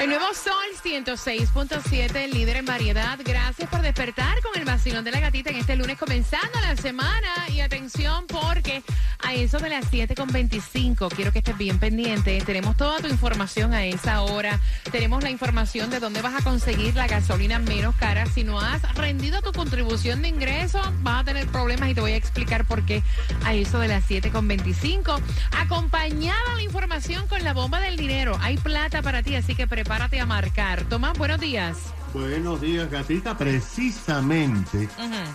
El nuevo Sol 106.7, líder en variedad. Gracias por despertar con el vacilón de la gatita en este lunes comenzando la semana. Y atención porque a eso de las 7.25 quiero que estés bien pendiente. Tenemos toda tu información a esa hora. Tenemos la información de dónde vas a conseguir la gasolina menos cara. Si no has rendido tu contribución de ingreso, vas a tener problemas y te voy a explicar por qué a eso de las 7.25. Acompañada la información con la bomba del dinero. Hay plata para ti, así que prepárate a marcar. Tomás, buenos días. Buenos días, gatita. Precisamente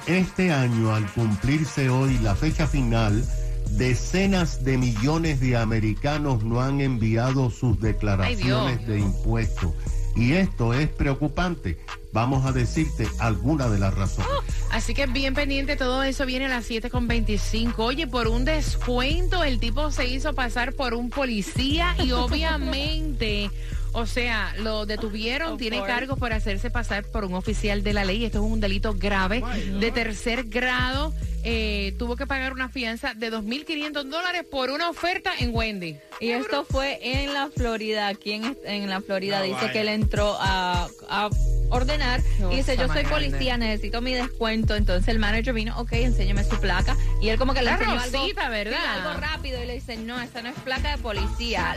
este año, al cumplirse hoy la fecha final, decenas de millones de americanos no han enviado sus declaraciones de impuestos. Y esto es preocupante. Vamos a decirte alguna de las razones. Así que bien pendiente, todo eso viene a las 7.25. Oye, por un descuento, el tipo se hizo pasar por un policía y obviamente... O sea, lo detuvieron, tiene cargos por hacerse pasar por un oficial de la ley. Esto es un delito grave de tercer grado. Eh, tuvo que pagar una fianza de 2.500 dólares por una oferta en Wendy. Y esto fue en la Florida. Aquí en, en la Florida dice que él entró a, a ordenar y dice, yo soy policía, necesito mi descuento. Entonces el manager vino, ok, enséñame su placa. Y él como que le enseñó algo, ¿verdad? algo rápido y le dice, no, esta no es placa de policía.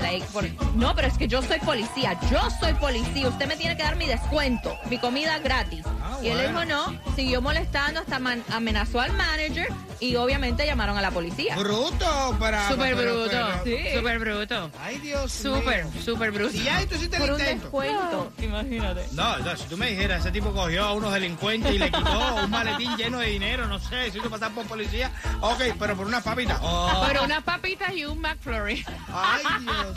no, pero es que yo soy policía, yo soy policía, usted me tiene que dar mi descuento, mi comida gratis. Y él dijo, no, siguió molestando, hasta amenazó al manager y obviamente llamaron a la policía. Bruto para... Súper bruto, sí. súper bruto. Ay, Dios Súper, súper bruto. Y ya, tú sí te Por un descuento, imagínate. No, no, si tú me dijeras, ese tipo cogió a unos delincuentes y le quitó un maletín lleno de dinero, no sé, si hizo pasar por policía. Ok, pero por unas papitas. Oh. Por unas papitas y un McFlurry. Ay, Dios.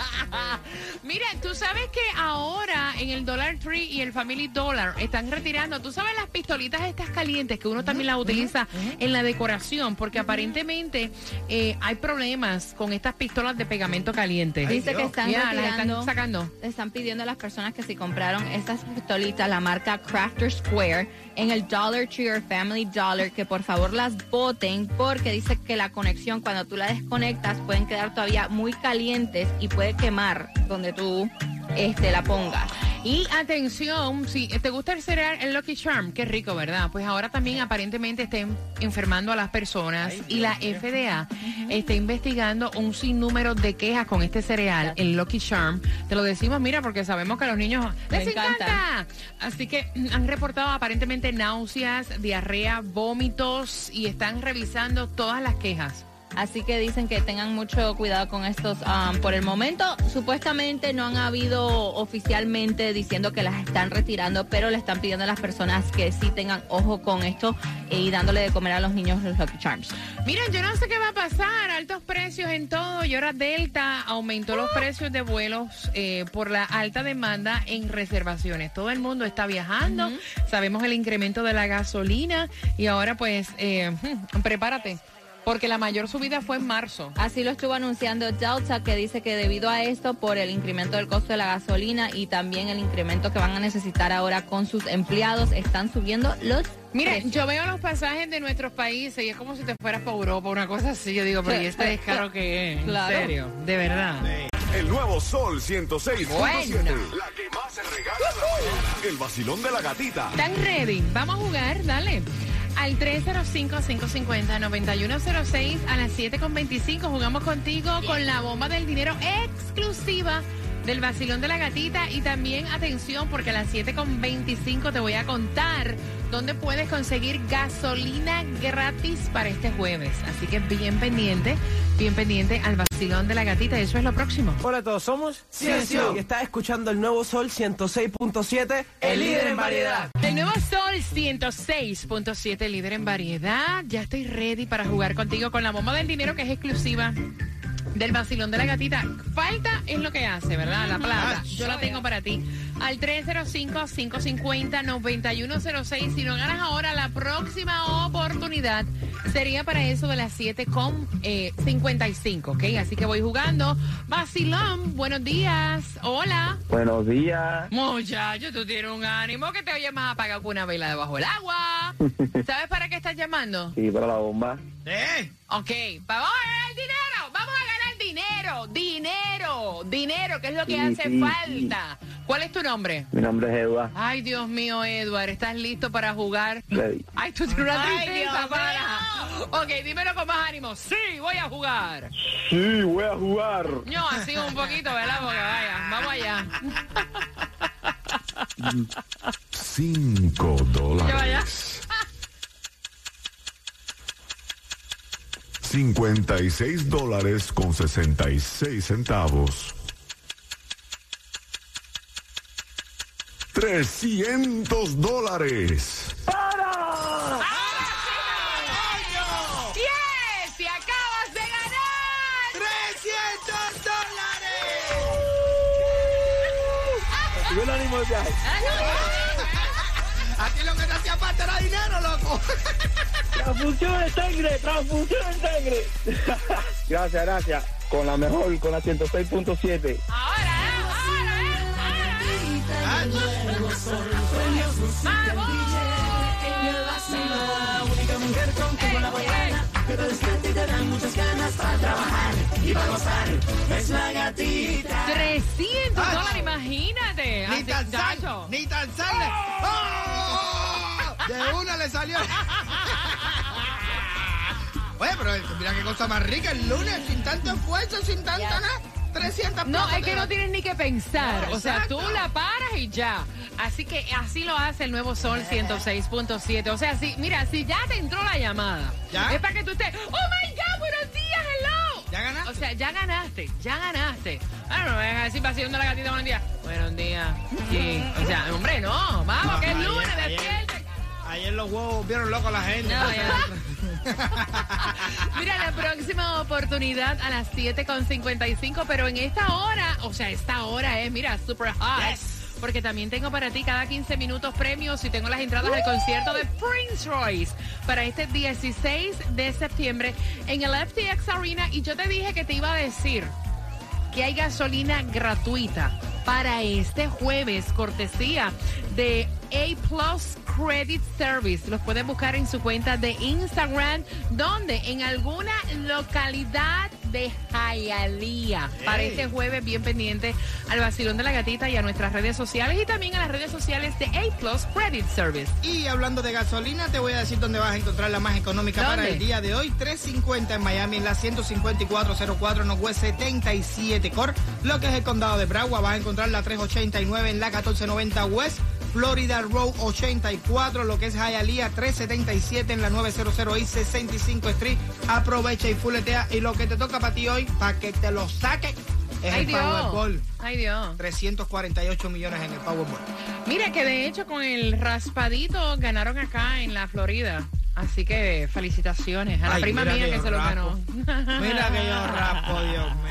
Mira, tú sabes que ahora en el Dollar Tree y el Family Dollar están retirando, tú sabes las pistolitas estas calientes que uno también las utiliza en la decoración, porque aparentemente eh, hay problemas con estas pistolas de pegamento caliente. Dice que están están sacando. Están pidiendo a las personas que si compraron estas pistolitas, la marca Crafter Square en el Dollar Tree or Family Dollar que por favor las boten porque dice que la conexión cuando tú la desconectas pueden quedar todavía muy calientes y puede quemar donde tú este, la pongas. Y atención, si te gusta el cereal, el Lucky Charm, qué rico, ¿verdad? Pues ahora también aparentemente estén enfermando a las personas y la FDA está investigando un sinnúmero de quejas con este cereal, el Lucky Charm. Te lo decimos, mira, porque sabemos que a los niños les encanta. Así que han reportado aparentemente náuseas, diarrea, vómitos y están revisando todas las quejas. Así que dicen que tengan mucho cuidado con estos. Um, por el momento, supuestamente no han habido oficialmente diciendo que las están retirando, pero le están pidiendo a las personas que sí tengan ojo con esto y dándole de comer a los niños los Lucky Charms. Miren, yo no sé qué va a pasar. Altos precios en todo. Y ahora Delta aumentó los precios de vuelos eh, por la alta demanda en reservaciones. Todo el mundo está viajando. Sabemos el incremento de la gasolina. Y ahora, pues, eh, prepárate porque la mayor subida fue en marzo. Así lo estuvo anunciando Delta, que dice que debido a esto, por el incremento del costo de la gasolina y también el incremento que van a necesitar ahora con sus empleados, están subiendo los Mire, yo veo los pasajes de nuestros países y es como si te fueras para Europa, una cosa así. Yo digo, pero ¿y este descaro que es? En serio, de verdad. El nuevo Sol 106.7. Bueno. La que más se regala la El vacilón de la gatita. ¿Están ready? Vamos a jugar, dale. Al 305-550-9106 a las 7.25 jugamos contigo con la bomba del dinero exclusiva del vacilón de la gatita y también atención porque a las 7.25 te voy a contar dónde puedes conseguir gasolina gratis para este jueves. Así que bien pendiente, bien pendiente al vacilón de la gatita. Eso es lo próximo. Hola a todos, somos Ciencio y estás escuchando el nuevo Sol 106.7, el líder en variedad. El nuevo Sol 106.7, líder en variedad. Ya estoy ready para jugar contigo con la bomba del dinero que es exclusiva del vacilón de la gatita. Falta es lo que hace, ¿verdad? La plata. Yo la tengo para ti. Al 305-550-9106. Si no ganas ahora, la próxima oportunidad Sería para eso de las 7 con eh, 55, ¿ok? Así que voy jugando. Vacilón, buenos días. Hola. Buenos días. Muchacho, tú tienes un ánimo que te oye más apagado que una vela debajo del agua. ¿Sabes para qué estás llamando? Sí, para la bomba. ¿Eh? Ok, vamos a ganar dinero, vamos a ganar dinero, dinero, dinero, que es lo que Sí, hace sí, falta. ¿Cuál es tu nombre? Mi nombre es Eduard. Ay, Dios mío, Edward, ¿estás listo para jugar? Ready. Ay, tú tienes una Ay, tristeza, Dios para. Ok, dímelo con más ánimo. Sí, voy a jugar. Sí, voy a jugar. No, así un poquito, ¿verdad? Porque vaya, vamos allá. 5 Ya vaya. dólares. 56 dólares con 66 centavos. 300 dólares. ¡Yes! ¡Y acabas de ganar! ¡300 dólares! Sube el ánimo de viaje. A ti lo que te hacía falta era dinero, loco. Transfusión de sangre, transfusión de sangre. gracias, gracias. Con la mejor, con la 106.7. Ahora, ahora, ¡Vamos! gatita. 300 Ay. dólares, imagínate. Ni Así, tan sal, chacho. ni tan sal. le- ¡Oh! De una le salió. Oye, pero mira qué cosa más rica el lunes, sin tanto esfuerzo, sin tanto nada. 300 No, es que no tienes ni que pensar. No, o sea, tú la paras y ya. Así que así lo hace el nuevo Sol 106.7. O sea, si, mira, si ya te entró la llamada, ¿Ya? es para que tú estés. ¡Oh my God! ¡Buenos días! ¡Hello! ¿Ya ganaste? O sea, ya ganaste, ya ganaste. Ah, no me vengas a decir vaciando la gatita buenos días. Buenos días. Sí. O sea, hombre, no. Vamos, que es ayer- lunes, ayer- despierta. Ayer los huevos vieron loco a la gente. No, ya. Mira, la próxima oportunidad a las 7.55, pero en esta hora, o sea, esta hora es, mira, super hot. Yes. Porque también tengo para ti cada 15 minutos premios y tengo las entradas al concierto de Prince Royce para este 16 de septiembre en el FTX Arena. Y yo te dije que te iba a decir que hay gasolina gratuita para este jueves, cortesía de A Plus Credit Service. Los pueden buscar en su cuenta de Instagram, donde en alguna localidad de Hialeah. Para este jueves, bien pendiente al vacilón de la gatita y a nuestras redes sociales y también a las redes sociales de A Plus Credit Service. Y hablando de gasolina, te voy a decir dónde vas a encontrar la más económica ¿Dónde? para el día de hoy. 350 en Miami, en la 15404 Northwest 77 Core. Lo que es el condado de Bragua, vas a encontrar la 389 en la 1490 West. Florida Road 84, lo que es Hialeah 377 en la 900 y 65 Street. Aprovecha y fuletea. Y lo que te toca para ti hoy, para que te lo saque, es Ay el Dios, Powerball. ay Dios. 348 millones en el Powerball. Mira que de hecho con el raspadito ganaron acá en la Florida. Así que felicitaciones a la Ay, prima mía que se lo ganó. Mira que yo raspo, Dios mío.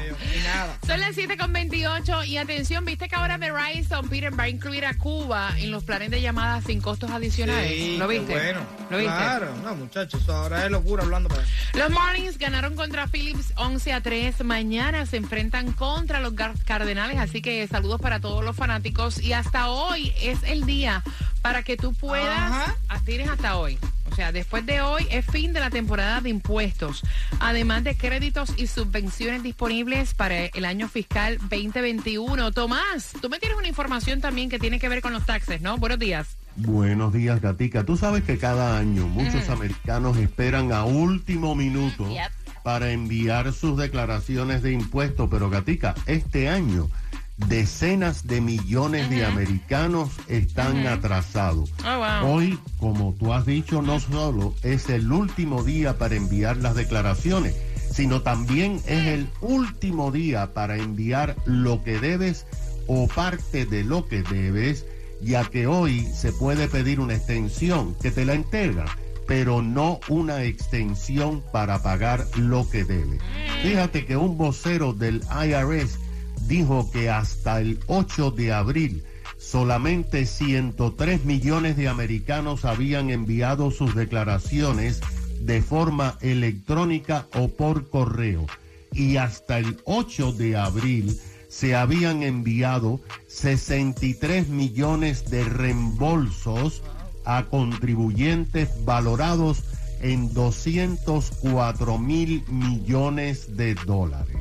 Nada. Son las 7 con 28 y atención, viste que ahora Verizon, Peter, va a incluir a Cuba en los planes de llamadas sin costos adicionales. Sí, ¿Lo viste? Bueno, ¿Lo viste? claro. No, muchachos, ahora es locura hablando para Los Marlins ganaron contra Phillips 11 a 3. Mañana se enfrentan contra los Cardenales, así que saludos para todos los fanáticos. Y hasta hoy es el día para que tú puedas. Ajá. Tienes hasta hoy. O sea, después de hoy es fin de la temporada de impuestos, además de créditos y subvenciones disponibles para el año fiscal 2021. Tomás, tú me tienes una información también que tiene que ver con los taxes, ¿no? Buenos días. Buenos días, Gatica. Tú sabes que cada año muchos americanos esperan a último minuto Yep. para enviar sus declaraciones de impuestos, pero Gatica, este año decenas de millones de americanos están atrasados. Oh, wow. Hoy, como tú has dicho, no solo es el último día para enviar las declaraciones, sino también es el último día para enviar lo que debes o parte de lo que debes, ya que hoy se puede pedir una extensión que te la entrega, pero no una extensión para pagar lo que debe. Fíjate que un vocero del IRS dijo que hasta el 8 de abril solamente 103 millones de americanos habían enviado sus declaraciones de forma electrónica o por correo. Y hasta el 8 de abril se habían enviado 63 millones de reembolsos a contribuyentes valorados en 204 mil millones de dólares.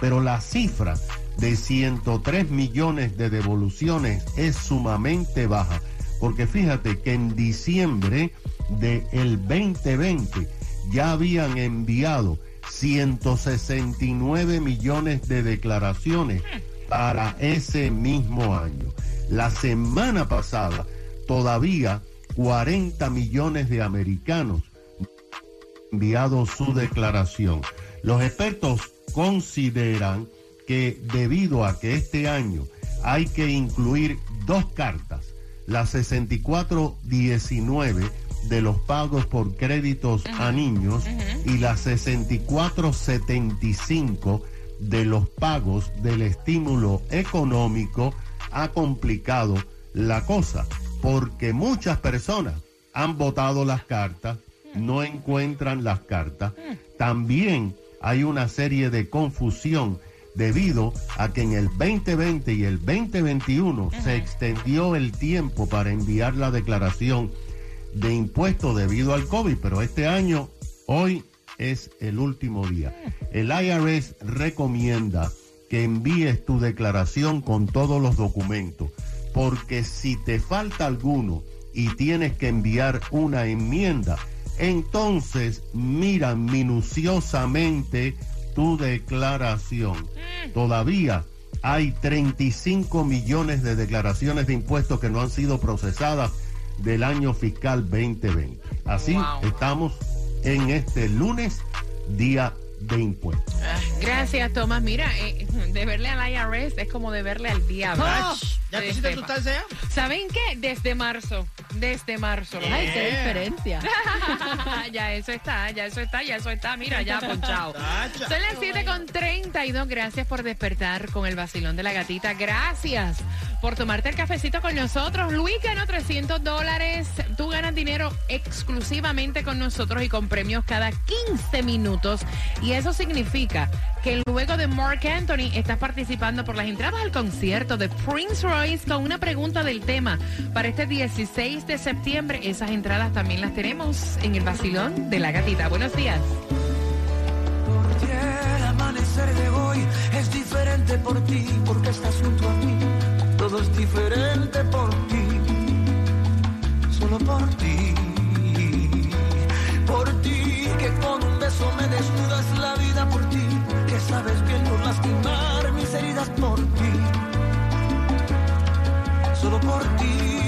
Pero la cifra de 103 millones de devoluciones es sumamente baja, porque fíjate que en diciembre del 2020 ya habían enviado 169 millones de declaraciones para ese mismo año. La semana pasada todavía 40 millones de americanos enviado su declaración. Los expertos consideran que debido a que este año hay que incluir dos cartas, la 6419 de los pagos por créditos a niños y la 6475 de los pagos del estímulo económico, ha complicado la cosa, porque muchas personas han votado las cartas, no encuentran las cartas. También hay una serie de confusión debido a que en el 2020 y el 2021 se extendió el tiempo para enviar la declaración de impuestos debido al COVID, pero este año, hoy es el último día. El IRS recomienda que envíes tu declaración con todos los documentos, porque si te falta alguno y tienes que enviar una enmienda, entonces mira minuciosamente tu declaración. Todavía hay 35 millones de declaraciones de impuestos que no han sido procesadas del año fiscal 2020. Así Wow. estamos en este lunes, día de impuestos. Gracias, Tomás. Mira, eh, de verle al IRS es como de verle al diablo. Ah, ¿Ya Que pusiste tu sepa. taza ya? ¿Saben qué? Desde marzo. Desde marzo. Ay, qué diferencia. ya eso está, ya eso está, ya eso está. Mira, ya ponchado. Tacha. Son las 7 con 32. Gracias por despertar con el vacilón de la gatita. Gracias por tomarte el cafecito con nosotros. Luis ganó 300 dólares. Tú ganas dinero exclusivamente con nosotros y con premios cada 15 minutos. Y eso significa que luego de Mark Anthony estás participando por las entradas al concierto de Prince Royce con una pregunta del tema para este 16 de septiembre. Esas entradas también las tenemos en el vacilón de la gatita. Buenos días. El amanecer de hoy es diferente por ti, porque estás junto a mí. Todo es diferente por ti, solo por ti. Por ti, que con un beso me desnudas la vida por ti, que sabes bien no lastimar mis heridas por ti, solo por ti.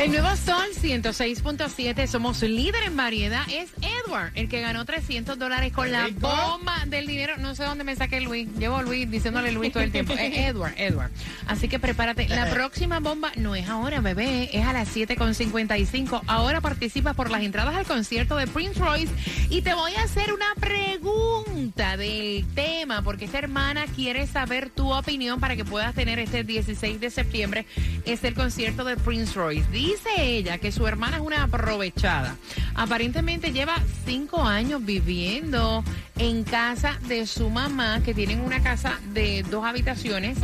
El nuevo Sol 106.7, somos líder en variedad, es Edward, el que ganó 300 dólares con la bomba del dinero. No sé dónde me saqué Luis, llevo Luis diciéndole Luis todo el tiempo. Es Edward, Edward. Así que prepárate. La próxima bomba no es ahora, bebé, es a las 7.55. Ahora participas por las entradas al concierto de Prince Royce y te voy a hacer una pregunta del tema, porque esta hermana quiere saber tu opinión para que puedas tener este 16 de septiembre. Es el concierto de Prince Royce. Dice ella que su hermana es una aprovechada. Aparentemente lleva cinco años viviendo en casa de su mamá, que tienen una casa de dos habitaciones.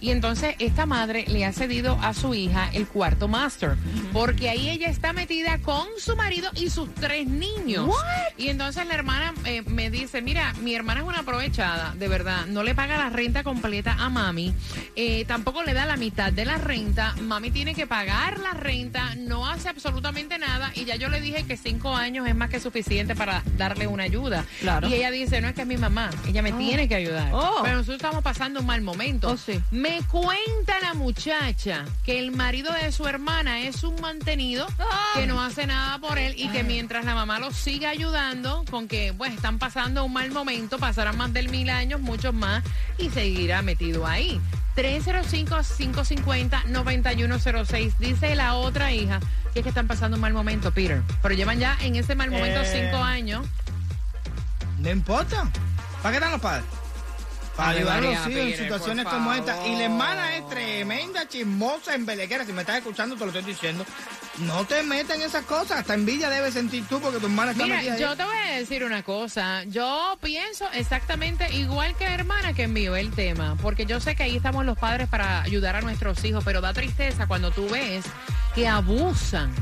Y entonces esta madre le ha cedido a su hija el cuarto master, porque ahí ella está metida con su marido y sus tres niños. Y entonces la hermana eh, me dice, mira, mi hermana es una aprovechada, de verdad, no le paga la renta completa a mami, eh, tampoco le da la mitad de la renta, mami tiene que pagar la renta, no hace absolutamente nada. Y ya yo le dije que cinco años es más que suficiente para darle una ayuda. Claro. Y ella dice, no es que es mi mamá, ella me tiene que ayudar. Oh. Pero nosotros estamos pasando un mal momento. Oh, sí. Me cuenta la muchacha que el marido de su hermana es un mantenido Ah. que no hace nada por él y que mientras la mamá lo sigue ayudando, con que pues están pasando un mal momento, pasarán más de mil años, muchos más, y seguirá metido ahí. 305-550-9106. Dice la otra hija que es que están pasando un mal momento, Peter. Pero llevan ya en ese mal momento Eh. cinco años. No importa. ¿Para qué están los padres? Para ayudar a los hijos en situaciones como esta. Y la hermana es tremenda, chismosa, embelequera. Si me estás escuchando, te lo estoy diciendo. No te metas en esas cosas. Hasta envidia debes sentir tú porque tu hermana está Mira, metida ahí. yo te voy a decir una cosa. Yo pienso exactamente igual que la hermana que envió el tema, porque yo sé que ahí estamos los padres para ayudar a nuestros hijos, pero da tristeza cuando tú ves que abusan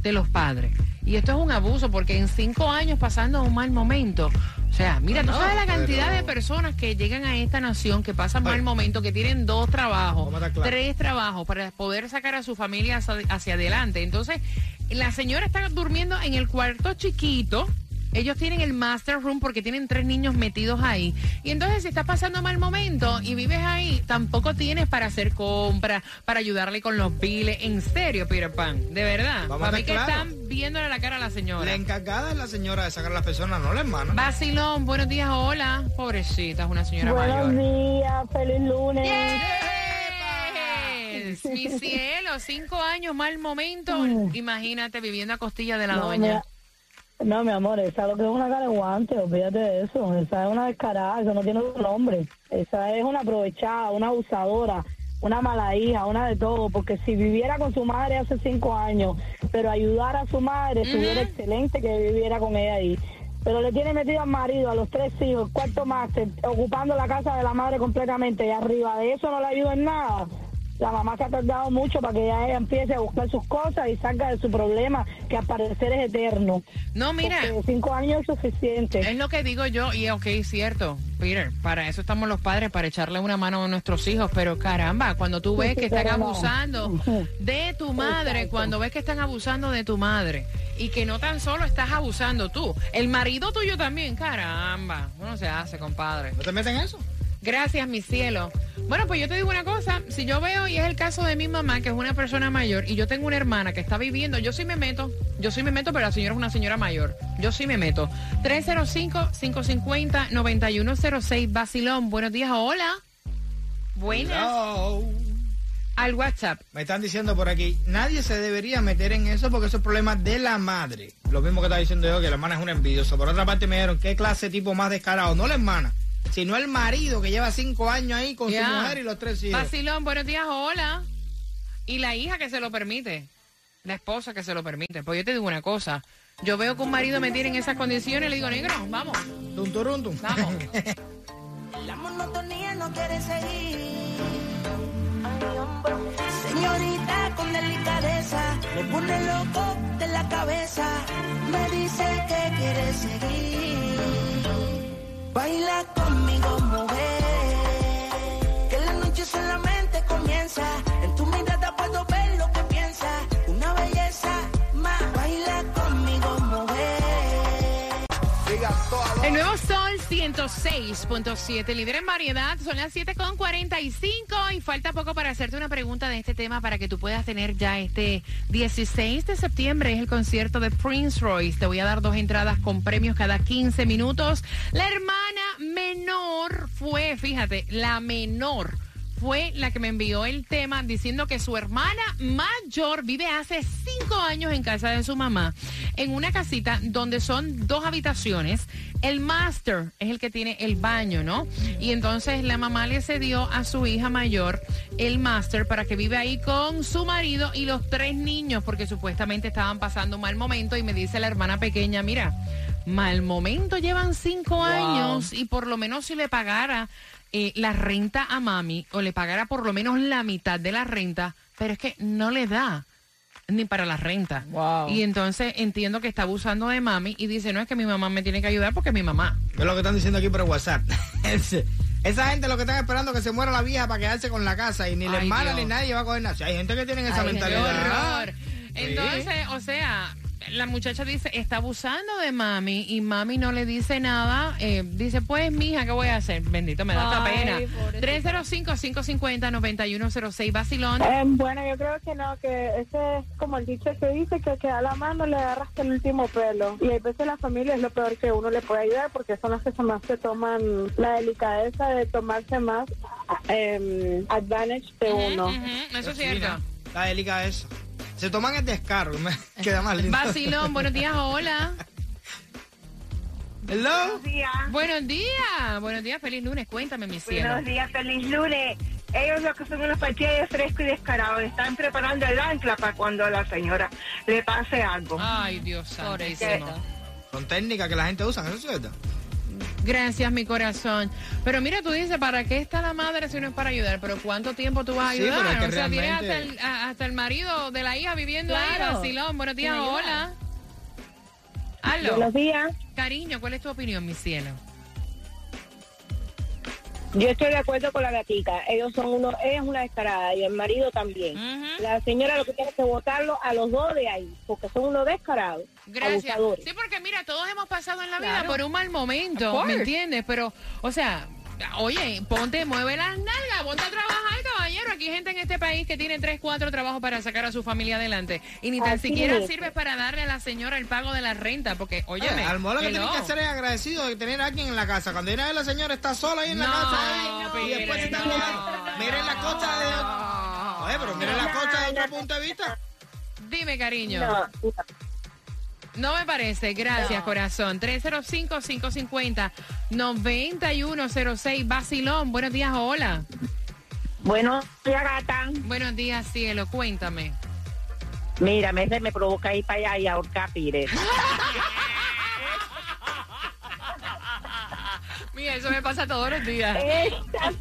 de los padres. Y esto es un abuso porque en cinco años pasando un mal momento. O sea, mira, tú No, sabes la cantidad pero- de personas que llegan a esta nación, que pasan mal momento, que tienen dos trabajos, tres trabajos para poder sacar a su familia hacia, hacia adelante. Entonces, la señora está durmiendo en el cuarto chiquito. Ellos tienen el master room porque tienen tres niños metidos ahí. Y entonces si estás pasando mal momento y vives ahí, tampoco tienes para hacer compras, para ayudarle con los biles. En serio, Peter Pan, de verdad. Vamos a para mí que están viéndole la cara a la señora. La encargada es la señora de sacar a las personas, no la hermana. Basilón, buenos días, hola. Pobrecita, es una señora Buenos mayor. días, feliz lunes. Yes, Mi cielo, cinco años, mal momento. Imagínate viviendo a costilla de la No, doña. No, mi amor, esa es lo que es una cara de guante, olvídate de eso. Esa es una descarada, eso no tiene otro nombre. Esa es una aprovechada, una abusadora, una mala hija, una de todo. Porque si viviera con su madre hace cinco años, pero ayudara a su madre, estuviera excelente que viviera con ella ahí. Pero le tiene metido al marido, a los tres hijos, cuarto máster, ocupando la casa de la madre completamente. Y arriba de eso no le ayuda en nada. La mamá se ha tardado mucho para que ella empiece a buscar sus cosas y salga de su problema, que al parecer es eterno. No, mira. Porque cinco años es suficiente. Es lo que digo yo, y ok, cierto, Peter, para eso estamos los padres, para echarle una mano a nuestros hijos, pero caramba, cuando tú ves Sí, que están no. abusando de tu madre, Exacto. cuando ves que están abusando de tu madre, y que no tan solo estás abusando tú, el marido tuyo también, caramba, no se hace, compadre. ¿No te metes en eso? Gracias, mi cielo. Bueno, pues yo te digo una cosa, si yo veo, y es el caso de mi mamá, que es una persona mayor, y yo tengo una hermana que está viviendo, yo sí me meto, yo sí me meto, pero la señora es una señora mayor, yo sí me meto. 305-550-9106, Basilón, buenos días, hola. Buenas. Hello. Al WhatsApp. Me están diciendo por aquí, nadie se debería meter en eso porque eso es problema de la madre. Lo mismo que está diciendo yo, que la hermana es una envidiosa. Por otra parte me dijeron, ¿qué clase de tipo más descarado? No la hermana, sino el marido que lleva cinco años ahí con su mujer y los tres hijos. Basilón, buenos días, hola. Y la hija que se lo permite, la esposa que se lo permite. Pues yo te digo una cosa, yo veo que un marido me tiene en esas condiciones y le digo, negro, vamos, Tum, tum. vamos. La monotonía no quiere seguir. Señorita con delicadeza, me pone loco de la cabeza. Me dice que quiere seguir. Baila conmigo, mujer. Que la noche solamente comienza. El nuevo Sol 106.7, líder en variedad, son las 7.45 y falta poco para hacerte una pregunta de este tema para que tú puedas tener ya este 16 de septiembre, es el concierto de Prince Royce. Te voy a dar dos entradas con premios cada 15 minutos. La hermana menor fue, fíjate, la menor fue la que me envió el tema diciendo que su hermana mayor vive hace cinco años en casa de su mamá, en una casita donde son dos habitaciones. El master es el que tiene el baño, ¿no? Y entonces la mamá le cedió a su hija mayor el master para que vive ahí con su marido y los tres niños, porque supuestamente estaban pasando un mal momento. Y me dice la hermana pequeña, mira, mal momento llevan cinco años y por lo menos si le pagara eh, la renta a mami o le pagara por lo menos la mitad de la renta, pero es que no le da ni para la renta. Wow. Y entonces entiendo que está abusando de mami y dice, no es que mi mamá me tiene que ayudar porque es mi mamá. Es lo que están diciendo aquí por WhatsApp. Esa gente lo que están esperando es que se muera la vieja para quedarse con la casa y ni la hermana ni nadie va a coger nada. Si Hay gente que tiene esa Ay, qué mentalidad. horror. Entonces, o sea, la muchacha dice, está abusando de mami y mami no le dice nada. Eh, dice, pues, mija, ¿qué voy a hacer? Bendito, me da esta pena. pobrecita. 305-550-9106, Basilón. Eh, bueno, yo creo que no, que ese es como el dicho que dice que que a la mano le agarras el último pelo. Y a veces la familia es lo peor que uno le puede ayudar porque son las que son más que toman la delicadeza de tomarse más eh, advantage de uno. Ujú, eso es cierto. La delica eso. Se toman el descaro. Me queda más lindo. Basilón, buenos días, hola. Hello. Buenos días, buenos días, feliz lunes, cuéntame, mi cielo. Buenos días, feliz lunes. Ellos lo que son unos partidos de fresco y descarados están preparando el ancla para cuando a la señora le pase algo. Ay, Dios santísimo. Son técnicas que la gente usa, ¿eso es cierto? Gracias, mi corazón. Pero mira, tú dices, ¿para qué está la madre si no es para ayudar? Pero ¿cuánto tiempo tú vas a Sí, ayudar? pero es que o sea, tienes hasta el, a- hasta el marido de la hija viviendo ahí, Claro. vacilón. Buenos días, hola. Aló. Buenos días. Cariño, ¿cuál es tu opinión, mi cielo? Yo estoy de acuerdo con la gatica. Ellos son uno, ella es una descarada y el marido también. La señora lo que tiene que votarlo a los dos de ahí, porque son unos descarados, Gracias. abusadores. Sí, porque mira, todos hemos pasado en la vida Claro. por un mal momento. ¿me entiendes? Pero, o sea, oye, ponte, mueve las nalgas, ponte a trabajar, caballero. Aquí hay gente en este país que tiene tres, cuatro trabajos para sacar a su familia adelante. Y ni tan Así siquiera es. sirve para darle a la señora el pago de la renta, porque, oye, Oye, al modo lo que tiene que hacer es agradecido de tener a alguien en la casa. Cuando viene a ver la señora está sola ahí en la No, casa. Ay, no, y después está no. Miren la cosa de. Oye, pero miren la cosa de otro punto de vista. Dime, cariño. No, No me parece. Gracias, corazón. 305-550-9106. Basilón, buenos días, hola. Bueno, ya gata, Buenos días, cielo. Cuéntame. mira, me, me provoca ir para allá y ahorcar pires. Mira, eso me pasa todos los días. Esta,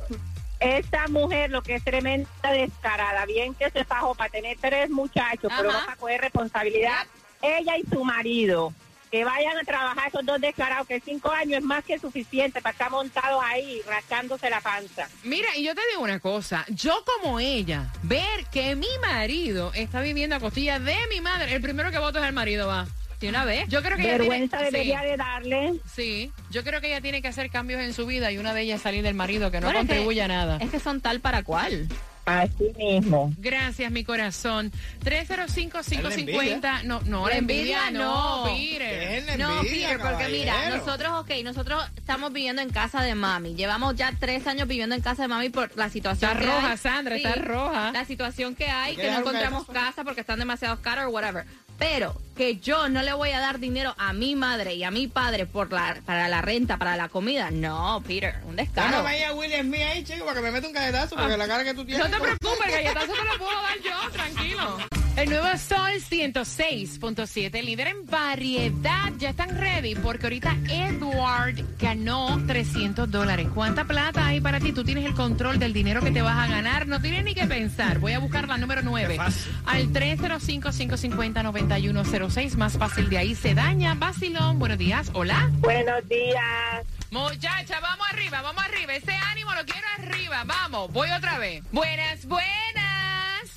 esta mujer lo que es tremenda descarada, bien que se fajó para tener tres muchachos, pero no para coger responsabilidad, ella y su marido. Que vayan a trabajar esos dos descarados, que cinco años es más que suficiente para estar montados ahí, rascándose la panza. Mira, y yo te digo una cosa. Yo como ella, ver que mi marido está viviendo a costilla de mi madre, el primero que voto es el marido, va. De una vez. Yo creo que ella Vergüenza tiene- debería sí, de darle. sí, yo creo que ella tiene que hacer cambios en su vida y una de ellas es salir del marido que no Bueno, es que- contribuye a nada. Es que son tal para cual. Así mismo. Gracias, mi corazón. 305-550. No, no, la envidia, envidia no, no. Peter. La No, envidia, Peter, porque mira, nosotros, ok, nosotros estamos viviendo en casa de mami. Llevamos ya tres años viviendo en casa de mami por la situación Está que roja, hay. Sandra, está roja. La situación que hay, que ¿Quieres no encontramos casa porque están demasiado caros o whatever. Pero que yo no le voy a dar dinero a mi madre y a mi padre por la, para la renta, para la comida. No, Peter, un descaro. Llámame ahí a William Smith ahí, chico, para que me meta un galletazo, porque la cara que tú tienes. No te preocupes, galletazo te lo puedo dar yo, tranquilo. El nuevo Sol 106.7, líder en variedad. Ya están ready porque ahorita Edward ganó 300 dólares. ¿Cuánta plata hay para ti? Tú tienes el control del dinero que te vas a ganar. No tienes ni que pensar. Voy a buscar la número 9 Qué fácil. al 305-550-9106. Más fácil de ahí se daña. Basilón, buenos días. Hola. Buenos días. Muchacha, vamos arriba, vamos arriba. Ese ánimo lo quiero arriba. Vamos, voy otra vez. Buenas, buenas.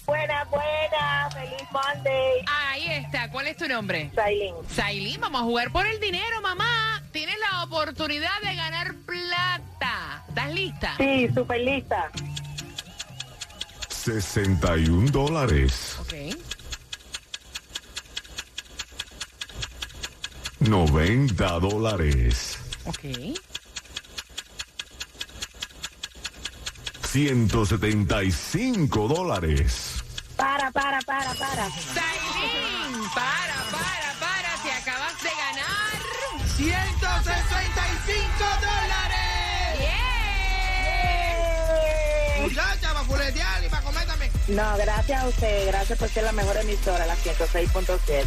Buenas, buenas. Feliz Monday. Ahí está. ¿Cuál es tu nombre? Sailin. Sailín, vamos a jugar por el dinero, mamá. Tienes la oportunidad de ganar plata. ¿Estás lista? Sí, super lista. 61 dólares. Ok. 90 dólares. Ok. 175 dólares. Para, para, para, para. Sailín, para, para, para. Te acabas de ganar. 165 dólares. ¡Yeah! Muchacha, para fuletear y para comer también. No, gracias a usted. Gracias por ser la mejor emisora, la 106.7.